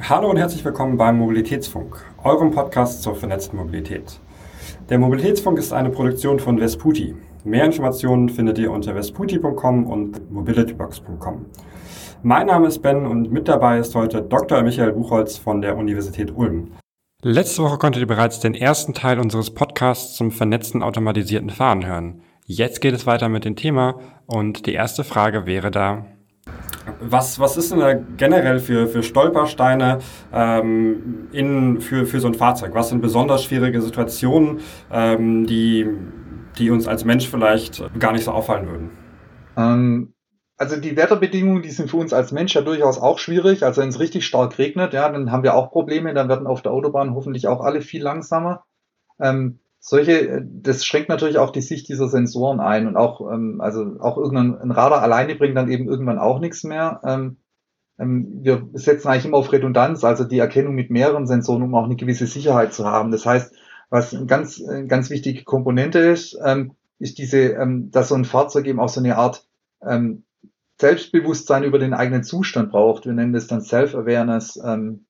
Hallo und herzlich willkommen beim Mobilitätsfunk, eurem Podcast zur vernetzten Mobilität. Der Mobilitätsfunk ist eine Produktion von Vesputi. Mehr Informationen findet ihr unter vesputi.com und mobilitybox.com. Mein Name ist Ben und mit dabei ist heute Dr. Michael Buchholz von der Universität Ulm. Letzte Woche konntet ihr bereits den ersten Teil unseres Podcasts zum vernetzten automatisierten Fahren hören. Jetzt geht es weiter mit dem Thema und die erste Frage wäre da, was, was ist denn da generell für, für Stolpersteine ähm, in, für, für so ein Fahrzeug? Was sind besonders schwierige Situationen, ähm, die, die uns als Mensch vielleicht gar nicht so auffallen würden? Ähm, also die Wetterbedingungen, die sind für uns als Mensch ja durchaus auch schwierig. Also wenn es richtig stark regnet, ja, dann haben wir auch Probleme. Dann werden auf der Autobahn hoffentlich auch alle viel langsamer. Ähm, solche, das schränkt natürlich auch die Sicht dieser Sensoren ein und auch, ähm, also auch irgendein Radar alleine bringt dann eben irgendwann auch nichts mehr. Ähm, ähm, wir setzen eigentlich immer auf Redundanz, also die Erkennung mit mehreren Sensoren, um auch eine gewisse Sicherheit zu haben. Das heißt, was eine ganz, ganz wichtige Komponente ist, ähm, ist diese, ähm, dass so ein Fahrzeug eben auch so eine Art ähm, Selbstbewusstsein über den eigenen Zustand braucht. Wir nennen das dann Self-Awareness. Ähm,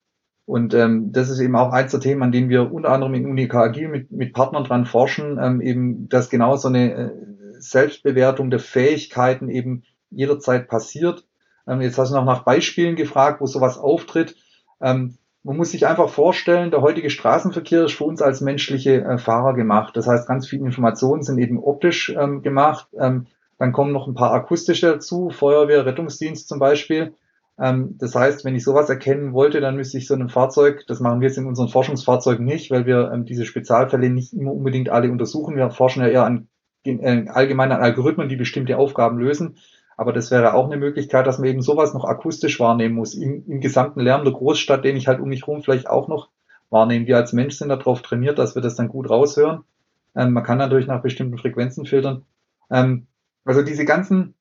und ähm, das ist eben auch eins der Themen, an denen wir unter anderem in Unica Agil mit, mit Partnern dran forschen, ähm, eben, dass genau so eine äh, Selbstbewertung der Fähigkeiten eben jederzeit passiert. Ähm, jetzt hast du noch nach Beispielen gefragt, wo sowas auftritt. Ähm, man muss sich einfach vorstellen, der heutige Straßenverkehr ist für uns als menschliche äh, Fahrer gemacht. Das heißt, ganz viele Informationen sind eben optisch ähm, gemacht. Ähm, dann kommen noch ein paar akustische dazu, Feuerwehr, Rettungsdienst zum Beispiel. Ähm, das heißt, wenn ich sowas erkennen wollte, dann müsste ich so einem Fahrzeug, das machen wir jetzt in unseren Forschungsfahrzeugen nicht, weil wir ähm, diese Spezialfälle nicht immer unbedingt alle untersuchen. Wir forschen ja eher an äh, allgemeinen Algorithmen, die bestimmte Aufgaben lösen. Aber das wäre auch eine Möglichkeit, dass man eben sowas noch akustisch wahrnehmen muss. Im, im gesamten Lärm der Großstadt, den ich halt um mich herum vielleicht auch noch wahrnehmen. Wir als Mensch sind darauf trainiert, dass wir das dann gut raushören. Ähm, man kann natürlich nach bestimmten Frequenzen filtern. Also diese ganzen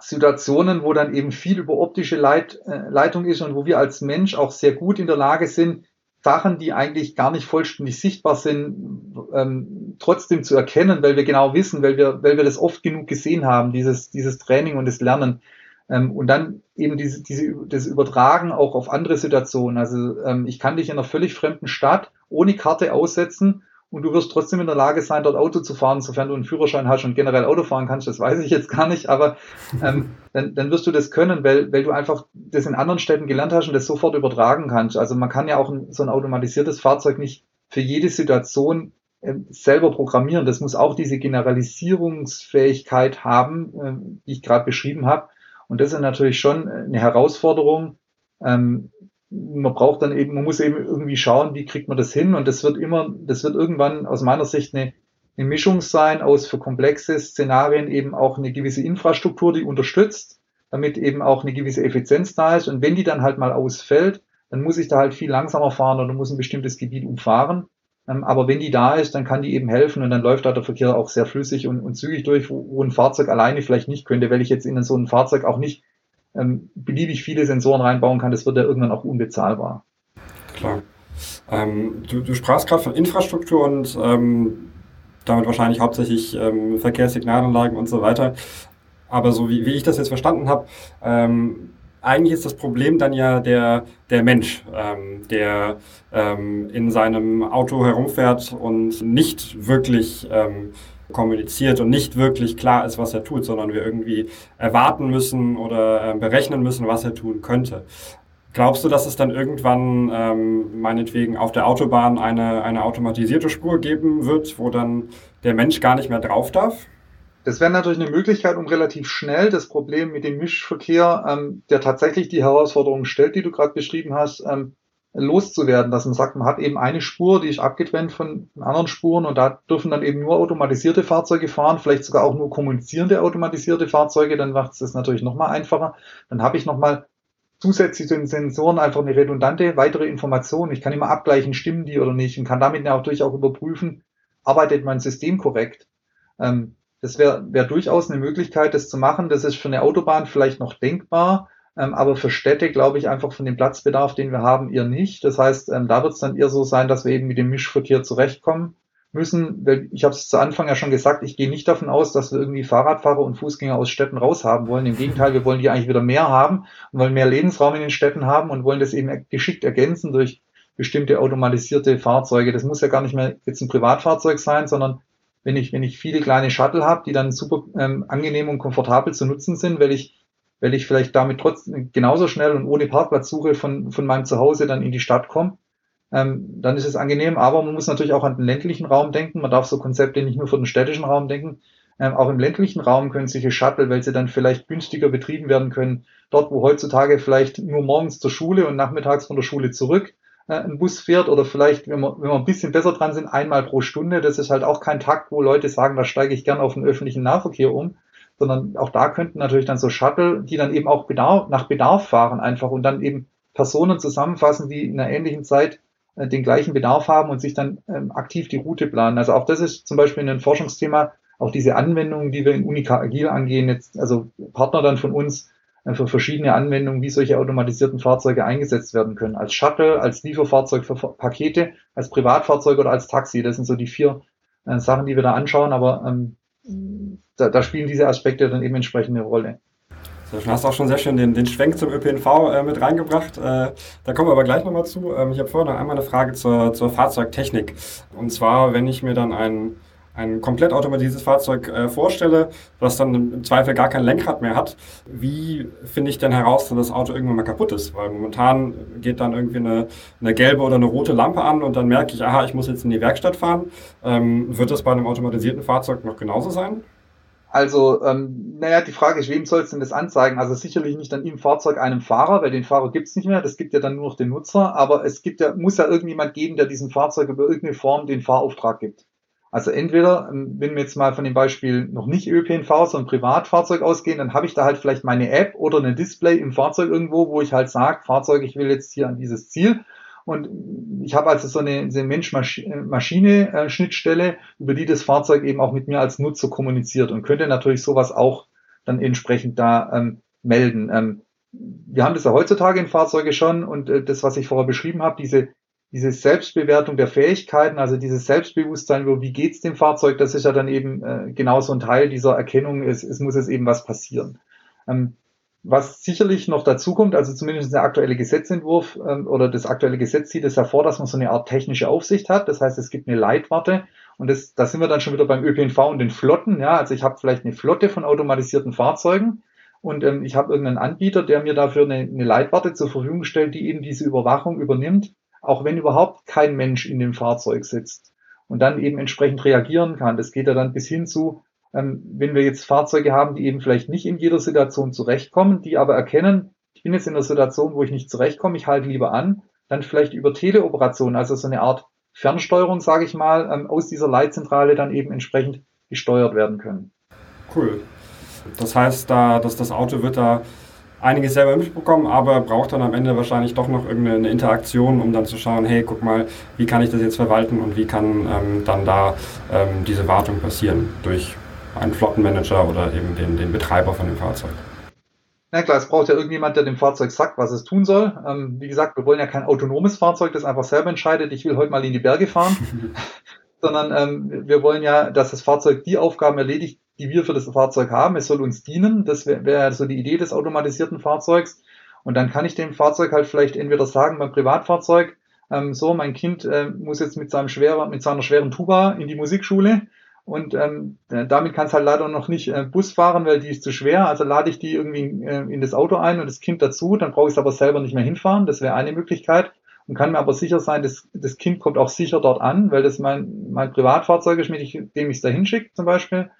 Situationen, wo dann eben viel über optische Leit, äh, Leitung ist und wo wir als Mensch auch sehr gut in der Lage sind, Sachen, die eigentlich gar nicht vollständig sichtbar sind, ähm, trotzdem zu erkennen, weil wir genau wissen, weil wir, weil wir das oft genug gesehen haben, dieses, dieses Training und das Lernen. Ähm, und dann eben diese, diese, das Übertragen auch auf andere Situationen. Also ähm, ich kann dich in einer völlig fremden Stadt ohne Karte aussetzen und du wirst trotzdem in der Lage sein, dort Auto zu fahren, sofern du einen Führerschein hast und generell Auto fahren kannst, das weiß ich jetzt gar nicht, aber ähm, dann, dann wirst du das können, weil, weil du einfach das in anderen Städten gelernt hast und das sofort übertragen kannst. Also man kann ja auch ein, so ein automatisiertes Fahrzeug nicht für jede Situation äh, selber programmieren. Das muss auch diese Generalisierungsfähigkeit haben, äh, die ich gerade beschrieben habe. Und das ist natürlich schon eine Herausforderung, ähm, man braucht dann eben, man muss eben irgendwie schauen, wie kriegt man das hin und das wird immer, das wird irgendwann aus meiner Sicht eine, eine Mischung sein aus für komplexe Szenarien eben auch eine gewisse Infrastruktur, die unterstützt, damit eben auch eine gewisse Effizienz da ist und wenn die dann halt mal ausfällt, dann muss ich da halt viel langsamer fahren oder muss ein bestimmtes Gebiet umfahren. Ähm, aber wenn die da ist, dann kann die eben helfen und dann läuft da der Verkehr auch sehr flüssig und, und zügig durch, wo, wo ein Fahrzeug alleine vielleicht nicht könnte, weil ich jetzt in so ein Fahrzeug auch nicht ähm, beliebig viele Sensoren reinbauen kann, das wird ja irgendwann auch unbezahlbar. Klar. Ähm, du, du sprachst gerade von Infrastruktur und ähm, damit wahrscheinlich hauptsächlich ähm, Verkehrssignalanlagen und so weiter. Aber so wie, wie ich das jetzt verstanden habe, ähm, eigentlich ist das Problem dann ja der, der Mensch, ähm, der ähm, in seinem Auto herumfährt und nicht wirklich kommuniziert und nicht wirklich klar ist, was er tut, sondern wir irgendwie erwarten müssen oder äh, berechnen müssen, was er tun könnte. Glaubst du, dass es dann irgendwann ähm, meinetwegen auf der Autobahn eine, eine automatisierte Spur geben wird, wo dann der Mensch gar nicht mehr drauf darf? Das wäre natürlich eine Möglichkeit, um relativ schnell das Problem mit dem Mischverkehr, ähm, der tatsächlich die Herausforderungen stellt, die du gerade beschrieben hast, ähm, loszuwerden, dass man sagt, man hat eben eine Spur, die ist abgetrennt von anderen Spuren und da dürfen dann eben nur automatisierte Fahrzeuge fahren, vielleicht sogar auch nur kommunizierende automatisierte Fahrzeuge, dann macht es das natürlich nochmal einfacher. Dann habe ich nochmal zusätzlich zu den Sensoren einfach eine redundante weitere Information. Ich kann immer abgleichen, stimmen die oder nicht und kann damit auch durchaus überprüfen, arbeitet mein System korrekt. Ähm, das wäre wär durchaus eine Möglichkeit, das zu machen. Das ist für eine Autobahn vielleicht noch denkbar. Ähm, aber für Städte glaube ich einfach von dem Platzbedarf, den wir haben, eher nicht. Das heißt, ähm, da wird es dann eher so sein, dass wir eben mit dem Mischverkehr zurechtkommen. müssen, ich habe es zu Anfang ja schon gesagt, ich gehe nicht davon aus, dass wir irgendwie Fahrradfahrer und Fußgänger aus Städten raushaben wollen. Im Gegenteil, wir wollen die eigentlich wieder mehr haben und wollen mehr Lebensraum in den Städten haben und wollen das eben geschickt ergänzen durch bestimmte automatisierte Fahrzeuge. Das muss ja gar nicht mehr jetzt ein Privatfahrzeug sein, sondern wenn ich, wenn ich viele kleine Shuttle habe, die dann super ähm, angenehm und komfortabel zu nutzen sind, weil ich, weil ich vielleicht damit trotzdem genauso schnell und ohne Parkplatzsuche von, von meinem Zuhause dann in die Stadt komme, ähm, dann ist es angenehm. Aber man muss natürlich auch an den ländlichen Raum denken. Man darf so Konzepte nicht nur für den städtischen Raum denken. Ähm, auch im ländlichen Raum können solche Shuttle, weil sie dann vielleicht günstiger betrieben werden können, dort, wo heutzutage vielleicht nur morgens zur Schule und nachmittags von der Schule zurück äh, ein Bus fährt oder vielleicht, wenn wir, wenn wir ein bisschen besser dran sind, einmal pro Stunde. Das ist halt auch kein Takt, wo Leute sagen, da steige ich gern auf den öffentlichen Nahverkehr um, sondern auch da könnten natürlich dann so Shuttle, die dann eben auch Bedarf, nach Bedarf fahren einfach und dann eben Personen zusammenfassen, die in einer ähnlichen Zeit äh, den gleichen Bedarf haben und sich dann ähm, aktiv die Route planen. Also auch das ist zum Beispiel ein Forschungsthema, auch diese Anwendungen, die wir in Unica Agil angehen, jetzt, also Partner dann von uns äh, für verschiedene Anwendungen, wie solche automatisierten Fahrzeuge eingesetzt werden können. Als Shuttle, als Lieferfahrzeug für Pakete, als Privatfahrzeug oder als Taxi. Das sind so die vier äh, Sachen, die wir da anschauen, aber ähm, da, da spielen diese Aspekte dann eben entsprechend eine Rolle. Du hast auch schon sehr schön den, den Schwenk zum ÖPNV äh, mit reingebracht. Äh, da kommen wir aber gleich nochmal zu. Ähm, ich habe vorher noch einmal eine Frage zur, zur Fahrzeugtechnik. Und zwar, wenn ich mir dann ein, ein komplett automatisiertes Fahrzeug äh, vorstelle, was dann im Zweifel gar kein Lenkrad mehr hat, wie finde ich denn heraus, dass das Auto irgendwann mal kaputt ist? Weil momentan geht dann irgendwie eine, eine gelbe oder eine rote Lampe an und dann merke ich, aha, ich muss jetzt in die Werkstatt fahren. Ähm, wird das bei einem automatisierten Fahrzeug noch genauso sein? Also, ähm, naja, die Frage ist, wem soll es denn das anzeigen? Also sicherlich nicht dann im Fahrzeug einem Fahrer, weil den Fahrer gibt's nicht mehr, das gibt ja dann nur noch den Nutzer, aber es gibt ja, muss ja irgendjemand geben, der diesem Fahrzeug über irgendeine Form den Fahrauftrag gibt. Also entweder, ähm, wenn wir jetzt mal von dem Beispiel noch nicht ÖPNV, sondern Privatfahrzeug ausgehen, dann habe ich da halt vielleicht meine App oder ein Display im Fahrzeug irgendwo, wo ich halt sage, Fahrzeug, ich will jetzt hier an dieses Ziel und ich habe also so eine, so eine Mensch-Maschine-Schnittstelle, über die das Fahrzeug eben auch mit mir als Nutzer kommuniziert und könnte natürlich sowas auch dann entsprechend da ähm, melden. Ähm, wir haben das ja heutzutage in Fahrzeuge schon und äh, das, was ich vorher beschrieben habe, diese, diese Selbstbewertung der Fähigkeiten, also dieses Selbstbewusstsein über wie geht's dem Fahrzeug, das ist ja dann eben äh, genauso ein Teil dieser Erkennung, es, es muss jetzt eben was passieren. Ähm, was sicherlich noch dazu kommt, also zumindest der aktuelle Gesetzentwurf ähm, oder das aktuelle Gesetz sieht es hervor, dass man so eine Art technische Aufsicht hat. Das heißt, es gibt eine Leitwarte und das, da sind wir dann schon wieder beim ÖPNV und den Flotten. Ja, also ich habe vielleicht eine Flotte von automatisierten Fahrzeugen und ähm, ich habe irgendeinen Anbieter, der mir dafür eine, eine Leitwarte zur Verfügung stellt, die eben diese Überwachung übernimmt, auch wenn überhaupt kein Mensch in dem Fahrzeug sitzt und dann eben entsprechend reagieren kann. Das geht ja dann bis hin zu, wenn wir jetzt Fahrzeuge haben, die eben vielleicht nicht in jeder Situation zurechtkommen, die aber erkennen, ich bin jetzt in einer Situation, wo ich nicht zurechtkomme, ich halte lieber an, dann vielleicht über Teleoperationen, also so eine Art Fernsteuerung, sage ich mal, ähm, aus dieser Leitzentrale dann eben entsprechend gesteuert werden können. Cool. Das heißt, da, dass das Auto wird da einiges selber mitbekommen, aber braucht dann am Ende wahrscheinlich doch noch irgendeine Interaktion, um dann zu schauen, hey, guck mal, wie kann ich das jetzt verwalten und wie kann ähm, dann da ähm, diese Wartung passieren durch einen Flottenmanager oder eben den, den Betreiber von dem Fahrzeug. Na klar, es braucht ja irgendjemand, der dem Fahrzeug sagt, was es tun soll. Ähm, wie gesagt, wir wollen ja kein autonomes Fahrzeug, das einfach selber entscheidet, ich will heute mal in die Berge fahren, sondern ähm, wir wollen ja, dass das Fahrzeug die Aufgaben erledigt, die wir für das Fahrzeug haben. Es soll uns dienen. Das wäre wär so die Idee des automatisierten Fahrzeugs. Und dann kann ich dem Fahrzeug halt vielleicht entweder sagen beim Privatfahrzeug, ähm, so, mein Kind äh, muss jetzt mit seinem schweren, mit seiner schweren Tuba in die Musikschule und ähm, damit kann es halt leider noch nicht äh, Bus fahren, weil die ist zu schwer. Also lade ich die irgendwie äh, in das Auto ein und das Kind dazu, dann brauche ich es aber selber nicht mehr hinfahren. Das wäre eine Möglichkeit. Und kann mir aber sicher sein, dass das Kind kommt auch sicher dort an, weil das mein, mein Privatfahrzeug ist, mit dem ich es da hinschicke zum Beispiel.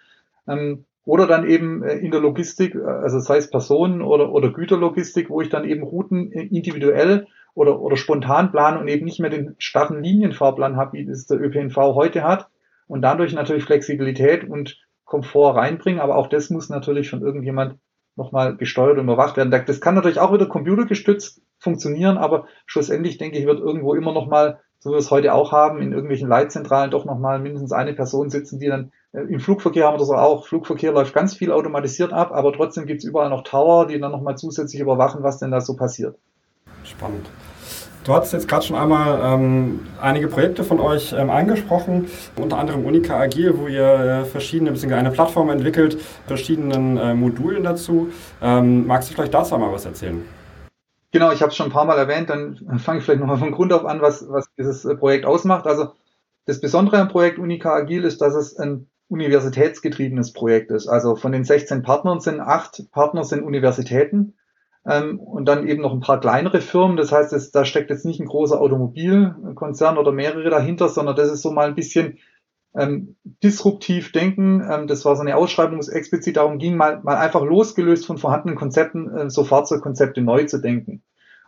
Ähm, oder dann eben äh, in der Logistik, äh, also sei es Personen- oder, oder Güterlogistik, wo ich dann eben Routen äh, individuell oder, oder spontan plane und eben nicht mehr den starren Linienfahrplan habe, wie es der ÖPNV heute hat und dadurch natürlich Flexibilität und Komfort reinbringen. Aber auch das muss natürlich von irgendjemand nochmal gesteuert und überwacht werden. Das kann natürlich auch wieder computergestützt funktionieren, aber schlussendlich denke ich, wird irgendwo immer nochmal, so wie wir es heute auch haben, in irgendwelchen Leitzentralen doch nochmal mindestens eine Person sitzen, die dann äh, im Flugverkehr haben wir das auch. Flugverkehr läuft ganz viel automatisiert ab, aber trotzdem gibt es überall noch Tower, die dann nochmal zusätzlich überwachen, was denn da so passiert. Spannend. Du hattest jetzt gerade schon einmal ähm, einige Projekte von euch ähm, angesprochen, unter anderem Unica Agil, wo ihr äh, verschiedene, beziehungsweise eine Plattform entwickelt, verschiedenen äh, Modulen dazu. Ähm, magst du vielleicht dazu einmal was erzählen? Genau, ich habe es schon ein paar Mal erwähnt, dann fange ich vielleicht nochmal von Grund auf an, was, was dieses äh, Projekt ausmacht. Also das Besondere am Projekt Unica Agil ist, dass es ein universitätsgetriebenes Projekt ist. Also von den 16 Partnern sind acht Partner sind Universitäten und dann eben noch ein paar kleinere Firmen. Das heißt, es, da steckt jetzt nicht ein großer Automobilkonzern oder mehrere dahinter, sondern das ist so mal ein bisschen ähm, disruptiv denken. Ähm, das war so eine Ausschreibung, wo es explizit darum ging, mal, mal einfach losgelöst von vorhandenen Konzepten, äh, so Fahrzeugkonzepte neu zu denken.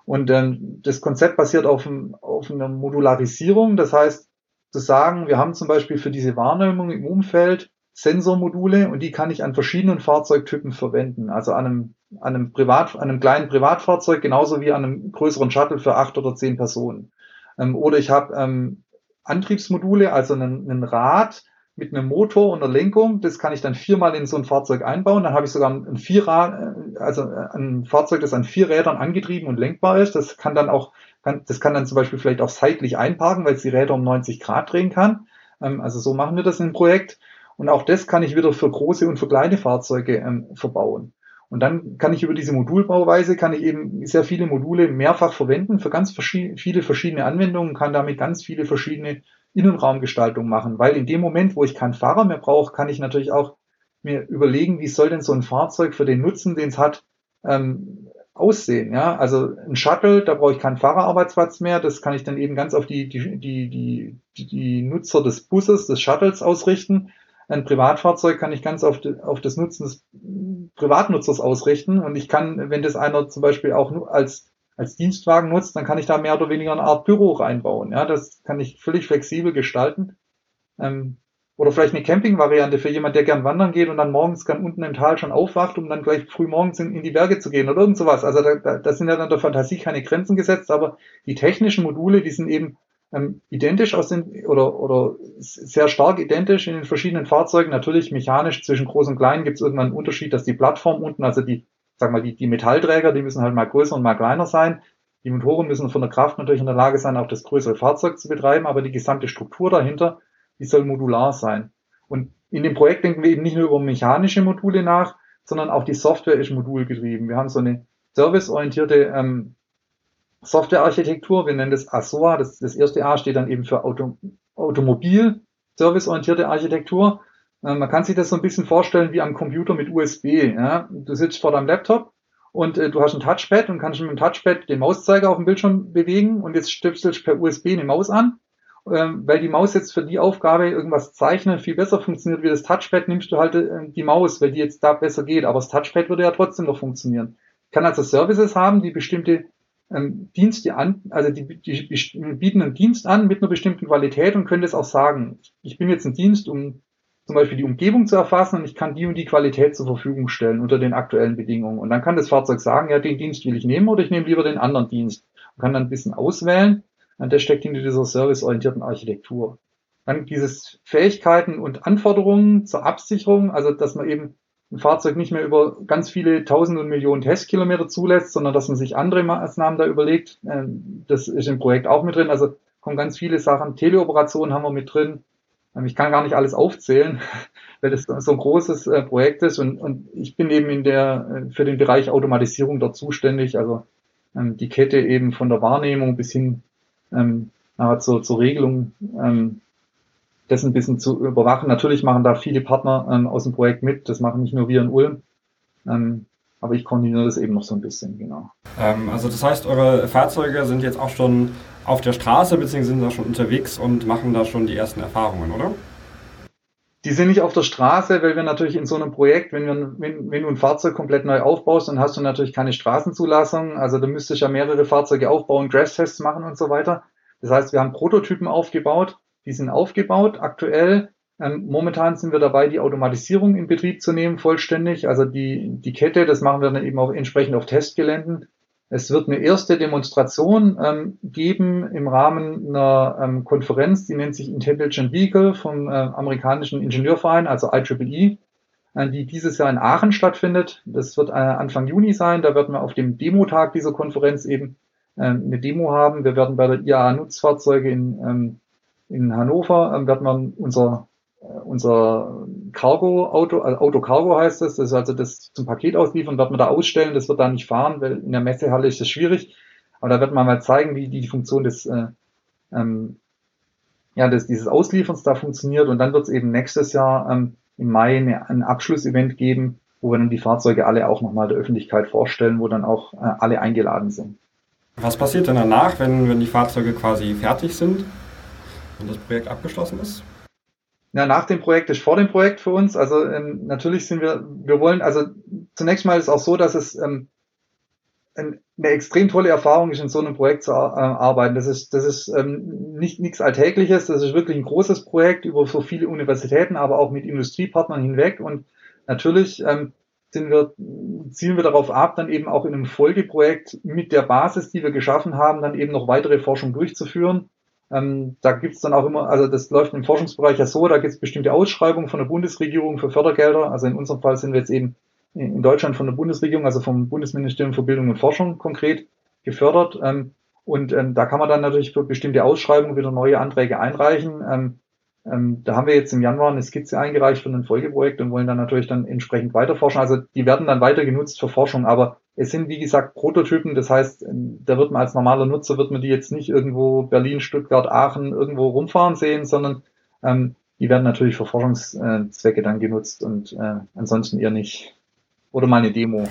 Und ähm, das Konzept basiert auf, auf einer Modularisierung. Das heißt, zu sagen, wir haben zum Beispiel für diese Wahrnehmung im Umfeld Sensormodule und die kann ich an verschiedenen Fahrzeugtypen verwenden. Also an einem, an einem Privat, an einem kleinen Privatfahrzeug genauso wie an einem größeren Shuttle für acht oder zehn Personen. Ähm, oder ich habe ähm, Antriebsmodule, also einen, einen Rad mit einem Motor und einer Lenkung. Das kann ich dann viermal in so ein Fahrzeug einbauen. Dann habe ich sogar ein Vierrad, äh, also ein Fahrzeug, das an vier Rädern angetrieben und lenkbar ist. Das kann dann auch, kann, das kann dann zum Beispiel vielleicht auch seitlich einparken, weil es die Räder um 90 Grad drehen kann. Ähm, also so machen wir das im Projekt. Und auch das kann ich wieder für große und für kleine Fahrzeuge ähm, verbauen. Und dann kann ich über diese Modulbauweise, kann ich eben sehr viele Module mehrfach verwenden für ganz verschied viele verschiedene Anwendungen, kann damit ganz viele verschiedene Innenraumgestaltungen machen. Weil in dem Moment, wo ich keinen Fahrer mehr brauche, kann ich natürlich auch mir überlegen, wie soll denn so ein Fahrzeug für den Nutzen, den es hat, ähm, aussehen. Ja, also ein Shuttle, da brauche ich keinen Fahrerarbeitsplatz mehr. Das kann ich dann eben ganz auf die, die, die, die, die Nutzer des Busses, des Shuttles ausrichten ein Privatfahrzeug kann ich ganz auf, die, auf das Nutzen des Privatnutzers ausrichten und ich kann, wenn das einer zum Beispiel auch als als Dienstwagen nutzt, dann kann ich da mehr oder weniger eine Art Büro reinbauen. Ja, das kann ich völlig flexibel gestalten. Ähm, oder vielleicht eine Camping-Variante für jemand, der gern wandern geht und dann morgens gern unten im Tal schon aufwacht, um dann gleich früh morgens in, in die Berge zu gehen oder irgend sowas. Also da, da, da sind ja dann der Fantasie keine Grenzen gesetzt, aber die technischen Module, die sind eben ähm, identisch aus den oder oder sehr stark identisch in den verschiedenen Fahrzeugen. Natürlich mechanisch zwischen groß und klein gibt es irgendwann einen Unterschied, dass die Plattform unten, also die, sag mal, die, die Metallträger, die müssen halt mal größer und mal kleiner sein. Die Motoren müssen von der Kraft natürlich in der Lage sein, auch das größere Fahrzeug zu betreiben, aber die gesamte Struktur dahinter, die soll modular sein. Und in dem Projekt denken wir eben nicht nur über mechanische Module nach, sondern auch die Software ist modulgetrieben. Wir haben so eine serviceorientierte ähm, Softwarearchitektur, wir nennen das ASOA, das, das erste A steht dann eben für Auto, Automobil, serviceorientierte Architektur. Äh, man kann sich das so ein bisschen vorstellen wie am Computer mit USB. Ja? Du sitzt vor deinem Laptop und äh, du hast ein Touchpad und kannst mit dem Touchpad den Mauszeiger auf dem Bildschirm bewegen und jetzt stöpselst per USB eine Maus an. Ähm, weil die Maus jetzt für die Aufgabe irgendwas zeichnen viel besser funktioniert wie das Touchpad, nimmst du halt äh, die Maus, weil die jetzt da besser geht. Aber das Touchpad würde ja trotzdem noch funktionieren. Ich kann also Services haben, die bestimmte ähm, Dienste an, also die, die, die bieten einen Dienst an mit einer bestimmten Qualität und können das auch sagen. Ich bin jetzt ein Dienst, um zum Beispiel die Umgebung zu erfassen und ich kann die und die Qualität zur Verfügung stellen unter den aktuellen Bedingungen. Und dann kann das Fahrzeug sagen, ja, den Dienst will ich nehmen oder ich nehme lieber den anderen Dienst und kann dann ein bisschen auswählen. Und das steckt hinter dieser serviceorientierten Architektur. Dann dieses Fähigkeiten und Anforderungen zur Absicherung, also dass man eben ein Fahrzeug nicht mehr über ganz viele tausend und Millionen Testkilometer zulässt, sondern dass man sich andere Maßnahmen da überlegt. Ähm, das ist im Projekt auch mit drin. Also kommen ganz viele Sachen. Teleoperationen haben wir mit drin. Ähm, ich kann gar nicht alles aufzählen, weil das so ein großes äh, Projekt ist. Und, und ich bin eben in der, äh, für den Bereich Automatisierung dort zuständig. Also ähm, die Kette eben von der Wahrnehmung bis hin zur, zur Regelung das ein bisschen zu überwachen. Natürlich machen da viele Partner ähm, aus dem Projekt mit. Das machen nicht nur wir in Ulm. Ähm, aber ich koordiniere das eben noch so ein bisschen, genau. Ähm, also das heißt, eure Fahrzeuge sind jetzt auch schon auf der Straße bzw. sind da schon unterwegs und machen da schon die ersten Erfahrungen, oder? Die sind nicht auf der Straße, weil wir natürlich in so einem Projekt, wenn, wir, wenn, wenn du ein Fahrzeug komplett neu aufbaust, dann hast du natürlich keine Straßenzulassung. Also da müsste ich ja mehrere Fahrzeuge aufbauen, Crash-Tests machen und so weiter. Das heißt, wir haben Prototypen aufgebaut, die sind aufgebaut. Aktuell, ähm, momentan sind wir dabei, die Automatisierung in Betrieb zu nehmen, vollständig. Also die, die Kette, das machen wir dann eben auch entsprechend auf Testgeländen. Es wird eine erste Demonstration ähm, geben im Rahmen einer ähm, Konferenz, die nennt sich Intelligent Vehicle vom äh, amerikanischen Ingenieurverein, also IEEE, äh, die dieses Jahr in Aachen stattfindet. Das wird äh, Anfang Juni sein. Da werden wir auf dem Demotag dieser Konferenz eben ähm, eine Demo haben. Wir werden bei der IAA Nutzfahrzeuge in, ähm, in Hannover, ähm, werden wir unser, äh, unser Cargo-Auto, also Auto Cargo heißt das, das ist also das zum Paket ausliefern, werden wir da ausstellen, das wird da nicht fahren, weil in der Messehalle ist das schwierig. Aber da wird man mal zeigen, wie die Funktion des, äh, ähm, ja, des, dieses Auslieferns da funktioniert. Und dann wird es eben nächstes Jahr ähm, im Mai eine, ein Abschlussevent geben, wo wir dann die Fahrzeuge alle auch nochmal der Öffentlichkeit vorstellen, wo dann auch äh, alle eingeladen sind. Was passiert denn danach, wenn, wenn die Fahrzeuge quasi fertig sind und das Projekt abgeschlossen ist? Ja, nach dem Projekt ist vor dem Projekt für uns. Also ähm, natürlich sind wir, wir wollen, also zunächst mal ist es auch so, dass es ähm, eine extrem tolle Erfahrung ist, in so einem Projekt zu äh, arbeiten. Das ist, das ist ähm, nicht nichts Alltägliches, das ist wirklich ein großes Projekt über so viele Universitäten, aber auch mit Industriepartnern hinweg. Und natürlich ähm, sind wir, zielen wir darauf ab, dann eben auch in einem Folgeprojekt mit der Basis, die wir geschaffen haben, dann eben noch weitere Forschung durchzuführen. Ähm, da gibt's dann auch immer, also das läuft im Forschungsbereich ja so, da gibt's bestimmte Ausschreibungen von der Bundesregierung für Fördergelder. Also in unserem Fall sind wir jetzt eben in Deutschland von der Bundesregierung, also vom Bundesministerium für Bildung und Forschung konkret gefördert. Ähm, und ähm, da kann man dann natürlich für bestimmte Ausschreibungen wieder neue Anträge einreichen. Ähm, da haben wir jetzt im Januar eine Skizze eingereicht für ein Folgeprojekt und wollen dann natürlich dann entsprechend weiter forschen. Also die werden dann weiter genutzt für Forschung, aber es sind wie gesagt Prototypen. Das heißt, ähm, da wird man als normaler Nutzer wird man die jetzt nicht irgendwo Berlin, Stuttgart, Aachen irgendwo rumfahren sehen, sondern ähm, die werden natürlich für Forschungszwecke dann genutzt und äh, ansonsten eher nicht. Oder mal eine Demo.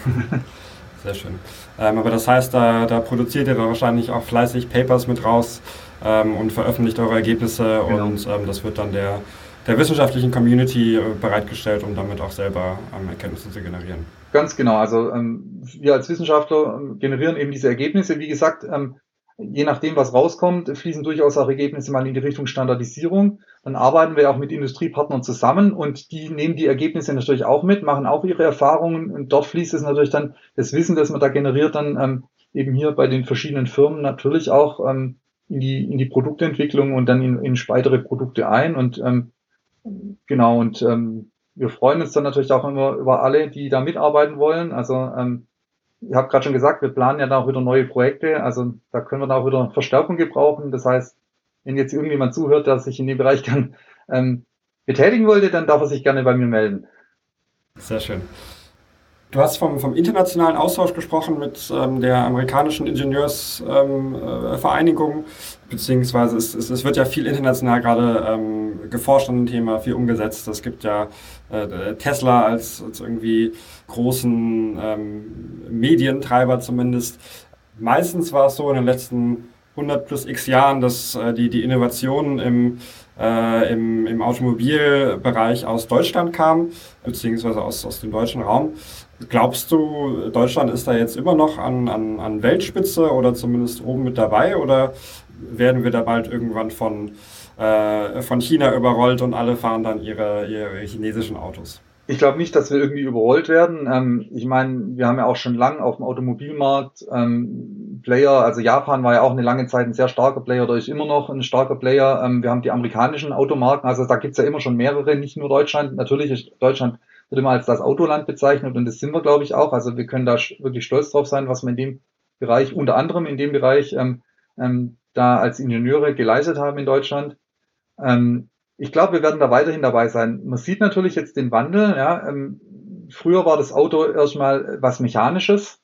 Sehr schön. Ähm, aber das heißt, da, da produziert ihr dann wahrscheinlich auch fleißig Papers mit raus ähm, und veröffentlicht eure Ergebnisse genau. und ähm, das wird dann der, der wissenschaftlichen Community äh, bereitgestellt, um damit auch selber ähm, Erkenntnisse zu generieren. Ganz genau. Also ähm, wir als Wissenschaftler ähm, generieren eben diese Ergebnisse. Wie gesagt, je nachdem, was rauskommt, fließen durchaus auch Ergebnisse mal in die Richtung Standardisierung. Dann arbeiten wir auch mit Industriepartnern zusammen und die nehmen die Ergebnisse natürlich auch mit, machen auch ihre Erfahrungen und dort fließt es natürlich dann das Wissen, das man da generiert, dann ähm, eben hier bei den verschiedenen Firmen natürlich auch ähm, in, die, in die Produktentwicklung und dann in, in weitere Produkte ein und ähm, genau und ähm, wir freuen uns dann natürlich auch immer über alle, die da mitarbeiten wollen. Also ähm, ich habe gerade schon gesagt, wir planen ja da auch wieder neue Projekte. Also da können wir da auch wieder Verstärkung gebrauchen. Das heißt, wenn jetzt irgendjemand zuhört, der sich in dem Bereich dann ähm, betätigen wollte, dann darf er sich gerne bei mir melden. Sehr schön. Du hast vom, vom internationalen Austausch gesprochen mit ähm, der amerikanischen Ingenieursvereinigung, ähm, äh, beziehungsweise es, es, es, wird ja viel international gerade ähm, geforscht an dem Thema, viel umgesetzt. Es gibt ja äh, Tesla als, als irgendwie großen ähm, Medientreiber zumindest. Meistens war es so in den letzten 100 plus x Jahren, dass äh, die, die Innovationen im, äh, im, im Automobilbereich aus Deutschland kamen, beziehungsweise aus, aus dem deutschen Raum. Glaubst du, Deutschland ist da jetzt immer noch an, an, an Weltspitze oder zumindest oben mit dabei oder werden wir da bald irgendwann von, äh, von China überrollt und alle fahren dann ihre, ihre chinesischen Autos? Ich glaube nicht, dass wir irgendwie überrollt werden. Ähm, ich meine, wir haben ja auch schon lang auf dem Automobilmarkt ähm, Player, also Japan war ja auch eine lange Zeit ein sehr starker Player oder ist immer noch ein starker Player. Ähm, wir haben die amerikanischen Automarken, also da gibt's ja immer schon mehrere, nicht nur Deutschland. Natürlich ist Deutschland wird immer als das Autoland bezeichnet und das sind wir, glaube ich, auch. Also wir können da wirklich stolz drauf sein, was wir in dem Bereich, unter anderem in dem Bereich, ähm, ähm, da als Ingenieure geleistet haben in Deutschland. Ähm, ich glaube, wir werden da weiterhin dabei sein. Man sieht natürlich jetzt den Wandel. Ja, ähm, früher war das Auto erstmal was Mechanisches.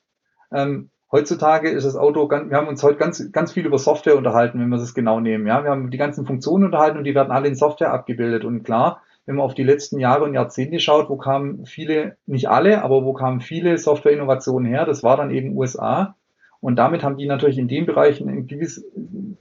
Ähm, heutzutage ist das Auto, wir haben uns heute ganz, ganz viel über Software unterhalten, wenn wir das genau nehmen. Ja, wir haben die ganzen Funktionen unterhalten und die werden alle in Software abgebildet. Und klar, wenn man auf die letzten Jahre und Jahrzehnte schaut, wo kamen viele, nicht alle, aber wo kamen viele Software-Innovationen her? Das war dann eben USA. Und damit haben die natürlich in den Bereichen ein gewiss,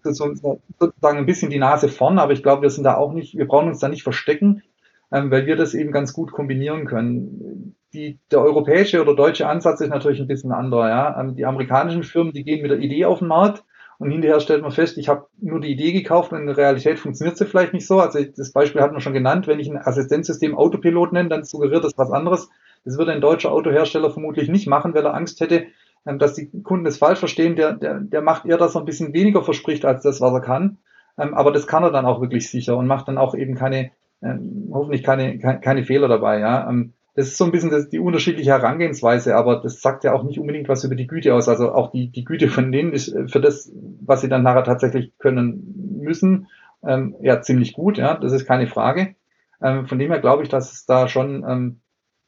sozusagen ein bisschen die Nase vorn, aber ich glaube, wir sind da auch nicht, wir brauchen uns da nicht verstecken, ähm, weil wir das eben ganz gut kombinieren können. Die, der europäische oder deutsche Ansatz ist natürlich ein bisschen anderer. Ja? Ähm, die amerikanischen Firmen, die gehen mit der Idee auf den Markt und hinterher stellt man fest, ich habe nur die Idee gekauft und in der Realität funktioniert sie vielleicht nicht so. Also das Beispiel hat man schon genannt, wenn ich ein Assistenzsystem Autopilot nenne, dann suggeriert das was anderes. Das würde ein deutscher Autohersteller vermutlich nicht machen, weil er Angst hätte, ähm, dass die Kunden es falsch verstehen. Der, der, der macht eher, dass er ein bisschen weniger verspricht als das, was er kann. Ähm, aber das kann er dann auch wirklich sicher und macht dann auch eben keine, ähm, hoffentlich keine, keine Fehler dabei. Ja. Das ist so ein bisschen das, die unterschiedliche Herangehensweise, aber das sagt ja auch nicht unbedingt was über die Güte aus. Also auch die, die Güte von denen ist äh, für das, was sie dann nachher tatsächlich können müssen, ähm, ja ziemlich gut, ja, das ist keine Frage. Ähm, von dem her glaube ich, dass es da schon, ähm,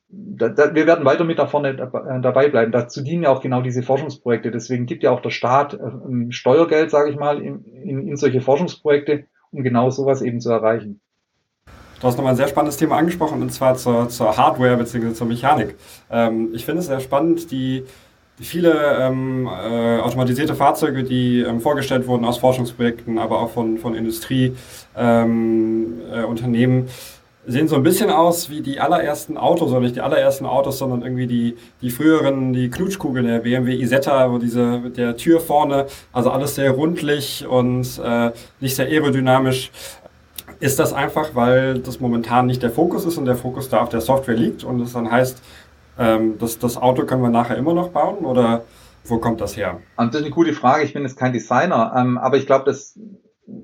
da, da, wir werden weiter mit da vorne äh, dabei bleiben. Dazu dienen ja auch genau diese Forschungsprojekte. Deswegen gibt ja auch der Staat äh, Steuergeld, sage ich mal, in, in, in solche Forschungsprojekte, um genau sowas eben zu erreichen. Du hast nochmal ein sehr spannendes Thema angesprochen, und zwar zur, zur Hardware bzw. zur Mechanik. Ähm, ich finde es sehr spannend, die, die viele ähm, äh, automatisierte Fahrzeuge, die ähm, vorgestellt wurden aus Forschungsprojekten, aber auch von, von Industrieunternehmen, äh, sehen so ein bisschen aus wie die allerersten Autos, oder nicht die allerersten Autos, sondern irgendwie die, die früheren, die Knutschkugeln der BMW Isetta, wo diese mit der Tür vorne, also alles sehr rundlich und äh, nicht sehr aerodynamisch. Ist das einfach, weil das momentan nicht der Fokus ist und der Fokus da auf der Software liegt und es dann heißt, ähm, das, das Auto können wir nachher immer noch bauen oder wo kommt das her? Das ist eine gute Frage. Ich bin jetzt kein Designer, ähm, aber ich glaube, dass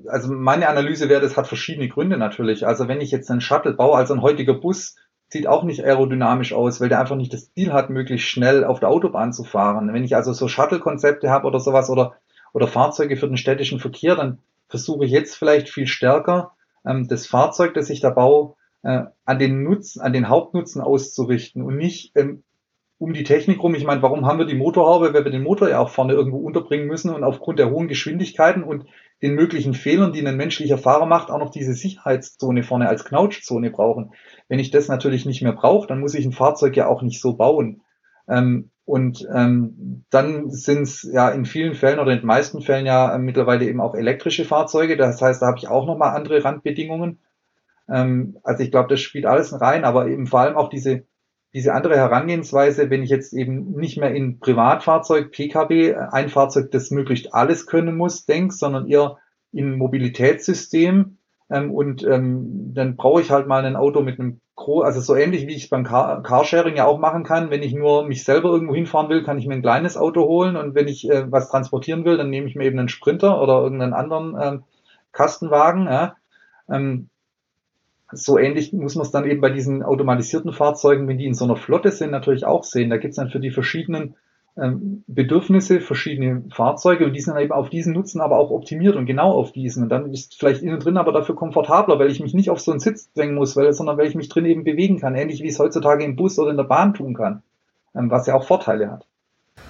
also meine Analyse wäre, das hat verschiedene Gründe natürlich. Also wenn ich jetzt einen Shuttle baue, also ein heutiger Bus, sieht auch nicht aerodynamisch aus, weil der einfach nicht das Ziel hat, möglichst schnell auf der Autobahn zu fahren. Wenn ich also so Shuttle-Konzepte habe oder sowas oder, oder Fahrzeuge für den städtischen Verkehr, dann versuche ich jetzt vielleicht viel stärker ähm, das Fahrzeug, das ich da baue, äh, an den Nutzen, an den Hauptnutzen auszurichten und nicht ähm, um die Technik rum. Ich meine, warum haben wir die Motorhaube, weil wir den Motor ja auch vorne irgendwo unterbringen müssen und aufgrund der hohen Geschwindigkeiten und den möglichen Fehlern, die ein menschlicher Fahrer macht, auch noch diese Sicherheitszone vorne als Knautschzone brauchen. Wenn ich das natürlich nicht mehr brauche, dann muss ich ein Fahrzeug ja auch nicht so bauen. Ähm, und ähm, dann sind es ja in vielen Fällen oder in den meisten Fällen ja äh, mittlerweile eben auch elektrische Fahrzeuge. Das heißt, da habe ich auch nochmal andere Randbedingungen. Ähm, also ich glaube, das spielt alles rein, aber eben vor allem auch diese, diese andere Herangehensweise, wenn ich jetzt eben nicht mehr in Privatfahrzeug, PKW, äh, ein Fahrzeug, das möglichst alles können muss, denke, sondern eher in Mobilitätssystem. Ähm, und ähm, dann brauche ich halt mal ein Auto mit einem also so ähnlich wie ich es beim Car Carsharing ja auch machen kann. Wenn ich nur mich selber irgendwo hinfahren will, kann ich mir ein kleines Auto holen und wenn ich äh, was transportieren will, dann nehme ich mir eben einen Sprinter oder irgendeinen anderen ähm, Kastenwagen. Ja. Ähm, so ähnlich muss man es dann eben bei diesen automatisierten Fahrzeugen, wenn die in so einer Flotte sind, natürlich auch sehen. Da gibt es dann für die verschiedenen Bedürfnisse, verschiedene Fahrzeuge und die sind eben auf diesen Nutzen aber auch optimiert und genau auf diesen. Und dann ist vielleicht innen drin aber dafür komfortabler, weil ich mich nicht auf so einen Sitz zwängen muss, weil, sondern weil ich mich drin eben bewegen kann, ähnlich wie es heutzutage im Bus oder in der Bahn tun kann, ähm, was ja auch Vorteile hat.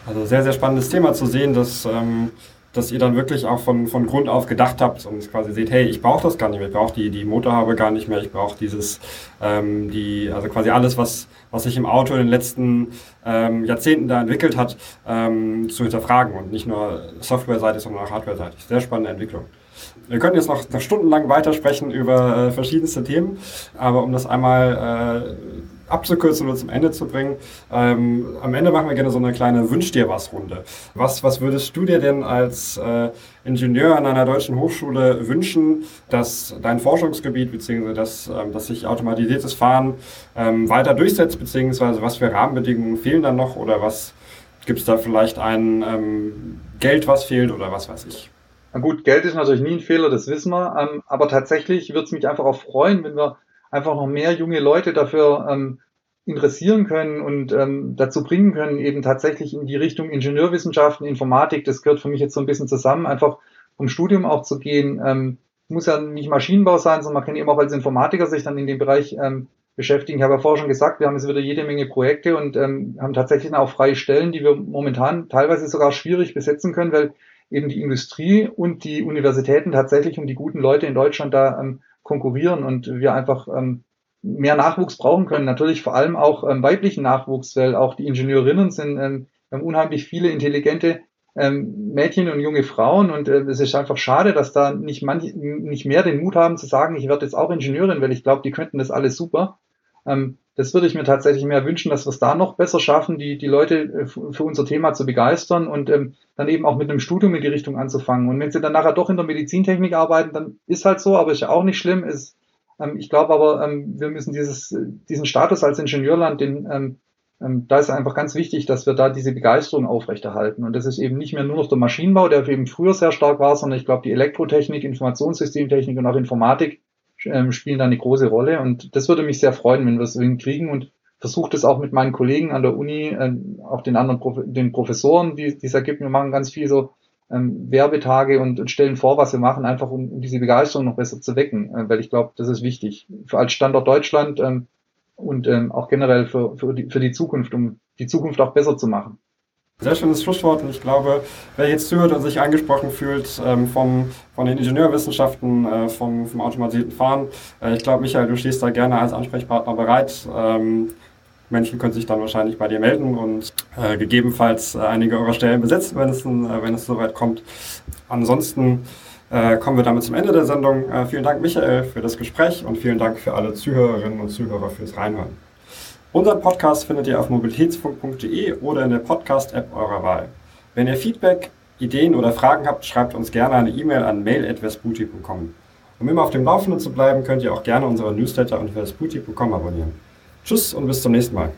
Also sehr, sehr spannendes Thema zu sehen, dass ähm, dass ihr dann wirklich auch von, von Grund auf gedacht habt und quasi seht, hey, ich brauche das gar nicht mehr, ich brauche die, die Motorhaube gar nicht mehr, ich brauche dieses, ähm, die, also quasi alles, was, was sich im Auto in den letzten ähm, Jahrzehnten da entwickelt hat, ähm, zu hinterfragen und nicht nur softwareseitig, sondern auch hardwareseitig. Sehr spannende Entwicklung. Wir könnten jetzt noch, noch stundenlang weitersprechen über äh, verschiedenste Themen, aber um das einmal äh, abzukürzen oder zum Ende zu bringen. Ähm, am Ende machen wir gerne so eine kleine Wünsch dir was Runde. Was, was würdest du dir denn als äh, Ingenieur an einer deutschen Hochschule wünschen, dass dein Forschungsgebiet bzw. dass, ähm, dass sich automatisiertes Fahren ähm, weiter durchsetzt, beziehungsweise was für Rahmenbedingungen fehlen dann noch oder was gibt es da vielleicht ein ähm, Geld, was fehlt oder was weiß ich? Na gut, Geld ist natürlich nie ein Fehler, das wissen wir. Ähm, aber tatsächlich würde es mich einfach auch freuen, wenn wir einfach noch mehr junge Leute dafür ähm, interessieren können und ähm, dazu bringen können, eben tatsächlich in die Richtung Ingenieurwissenschaften, Informatik, das gehört für mich jetzt so ein bisschen zusammen, einfach vom Studium auch zu gehen. Ähm, muss ja nicht Maschinenbau sein, sondern man kann eben auch als Informatiker sich dann in dem Bereich ähm, beschäftigen. Ich habe ja vorher schon gesagt, wir haben jetzt wieder jede Menge Projekte und ähm, haben tatsächlich auch freie Stellen, die wir momentan teilweise sogar schwierig besetzen können, weil eben die Industrie und die Universitäten tatsächlich um die guten Leute in Deutschland da ähm, konkurrieren und wir einfach ähm, mehr Nachwuchs brauchen können. Natürlich vor allem auch ähm, weiblichen Nachwuchs, weil auch die Ingenieurinnen sind ähm, unheimlich viele intelligente ähm, Mädchen und junge Frauen und äh, es ist einfach schade, dass da nicht manch, nicht mehr den Mut haben zu sagen, ich werde jetzt auch Ingenieurin, weil ich glaube, die könnten das alles super. Ähm, das würde ich mir tatsächlich mehr wünschen, dass wir es da noch besser schaffen, die, die Leute äh, für unser Thema zu begeistern und ähm, dann eben auch mit einem Studium in die Richtung anzufangen. Und wenn sie dann nachher doch in der Medizintechnik arbeiten, dann ist halt so, aber ist ja auch nicht schlimm. Ist, ähm, ich glaube aber, ähm, wir müssen dieses, diesen Status als Ingenieurland, den, ähm, ähm, da ist einfach ganz wichtig, dass wir da diese Begeisterung aufrechterhalten. Und das ist eben nicht mehr nur noch der Maschinenbau, der eben früher sehr stark war, sondern ich glaube, die Elektrotechnik, Informationssystemtechnik und auch Informatik ähm, spielen da eine große Rolle. Und das würde mich sehr freuen, wenn wir es hinkriegen. Und versuche das auch mit meinen Kollegen an der Uni, äh, auch den anderen den Professoren, die es ergibt. Wir machen ganz viel so ähm, Werbetage und, stellen vor, was wir machen, einfach um, diese Begeisterung noch besser zu wecken, äh, weil ich glaube, das ist wichtig für als Standort Deutschland ähm, und ähm, auch generell für, für, die, für die Zukunft, um die Zukunft auch besser zu machen. Sehr schönes Schlusswort und ich glaube, wer jetzt zuhört und sich angesprochen fühlt ähm, vom, von den Ingenieurwissenschaften, äh, vom, vom automatisierten Fahren, äh, ich glaube, Michael, du stehst da gerne als Ansprechpartner bereit. Ähm, Menschen können sich dann wahrscheinlich bei dir melden und äh, gegebenenfalls äh, einige eurer Stellen besetzen, wenn es, äh, wenn es soweit kommt. Ansonsten äh, kommen wir damit zum Ende der Sendung. Vielen Dank, Michael, für das Gespräch und vielen Dank für alle Zuhörerinnen und Zuhörer fürs Reinhören. Unseren Podcast findet ihr auf mobilitätsfunk.de oder in der Podcast-App eurer Wahl. Wenn ihr Feedback, Ideen oder Fragen habt, schreibt uns gerne eine E-Mail an mail.vesputi.com. Um immer auf dem Laufenden zu bleiben, könnt ihr auch gerne unsere Newsletter unter vesputi.com abonnieren. Tschüss und bis zum nächsten Mal.